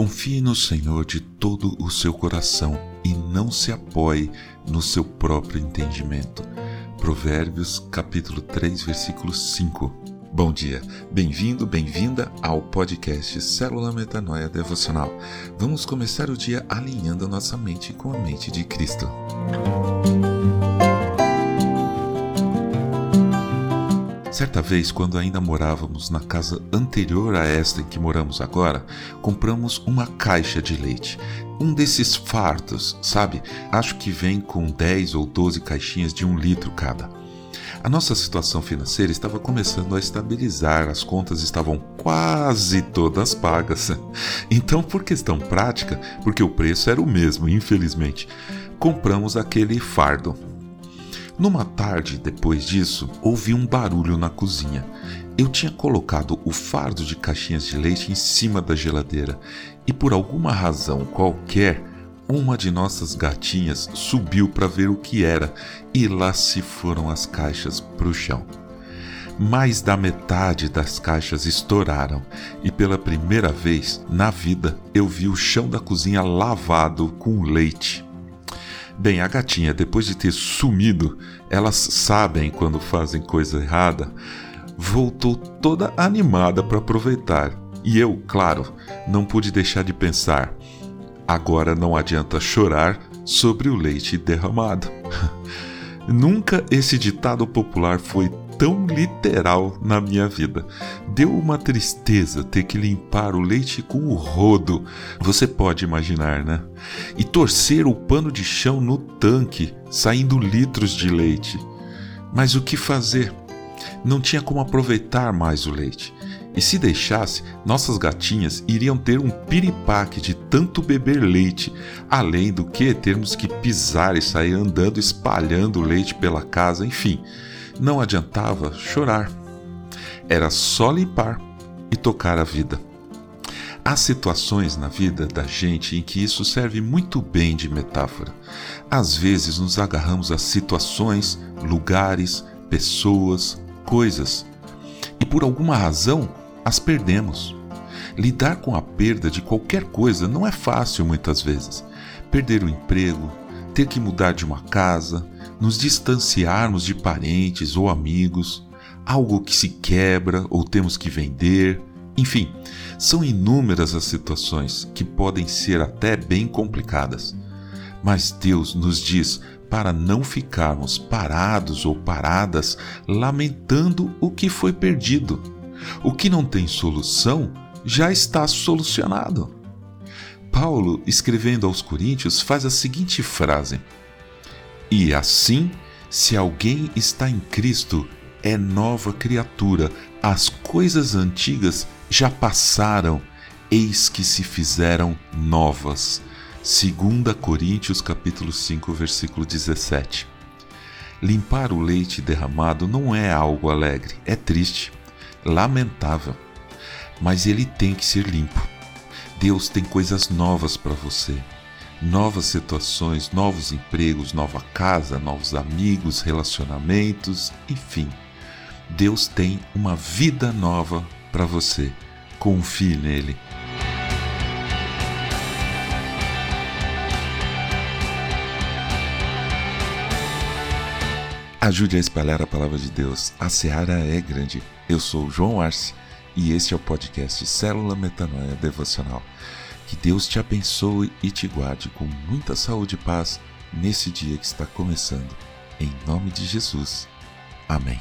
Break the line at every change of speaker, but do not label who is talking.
Confie no Senhor de todo o seu coração e não se apoie no seu próprio entendimento. Provérbios capítulo 3, versículo 5. Bom dia, bem-vindo, bem-vinda ao podcast Célula Metanoia Devocional. Vamos começar o dia alinhando a nossa mente com a mente de Cristo. Certa vez, quando ainda morávamos na casa anterior a esta em que moramos agora, compramos uma caixa de leite. Um desses fartos, sabe? Acho que vem com 10 ou 12 caixinhas de um litro cada. A nossa situação financeira estava começando a estabilizar, as contas estavam quase todas pagas. Então, por questão prática, porque o preço era o mesmo, infelizmente, compramos aquele fardo. Numa tarde depois disso, ouvi um barulho na cozinha. Eu tinha colocado o fardo de caixinhas de leite em cima da geladeira e, por alguma razão qualquer, uma de nossas gatinhas subiu para ver o que era e lá se foram as caixas para o chão. Mais da metade das caixas estouraram e pela primeira vez na vida eu vi o chão da cozinha lavado com leite. Bem, a gatinha, depois de ter sumido, elas sabem quando fazem coisa errada, voltou toda animada para aproveitar. E eu, claro, não pude deixar de pensar: agora não adianta chorar sobre o leite derramado. Nunca esse ditado popular foi tão literal na minha vida. Deu uma tristeza ter que limpar o leite com o rodo. Você pode imaginar, né? E torcer o pano de chão no tanque, saindo litros de leite. Mas o que fazer? Não tinha como aproveitar mais o leite. E se deixasse, nossas gatinhas iriam ter um piripaque de tanto beber leite, além do que termos que pisar e sair andando espalhando leite pela casa, enfim não adiantava chorar. Era só limpar e tocar a vida. Há situações na vida da gente em que isso serve muito bem de metáfora. Às vezes nos agarramos a situações, lugares, pessoas, coisas e por alguma razão as perdemos. Lidar com a perda de qualquer coisa não é fácil muitas vezes. Perder o emprego, ter que mudar de uma casa, nos distanciarmos de parentes ou amigos, algo que se quebra ou temos que vender, enfim, são inúmeras as situações que podem ser até bem complicadas. Mas Deus nos diz para não ficarmos parados ou paradas lamentando o que foi perdido. O que não tem solução já está solucionado. Paulo, escrevendo aos Coríntios, faz a seguinte frase: E assim, se alguém está em Cristo, é nova criatura, as coisas antigas já passaram, eis que se fizeram novas. 2 Coríntios capítulo 5, versículo 17. Limpar o leite derramado não é algo alegre, é triste, lamentável, mas ele tem que ser limpo. Deus tem coisas novas para você. Novas situações, novos empregos, nova casa, novos amigos, relacionamentos, enfim. Deus tem uma vida nova para você. Confie nele. Ajude a espalhar a palavra de Deus. A seara é grande. Eu sou João Arce e este é o podcast Célula Metanoia Devocional. Que Deus te abençoe e te guarde com muita saúde e paz nesse dia que está começando. Em nome de Jesus. Amém.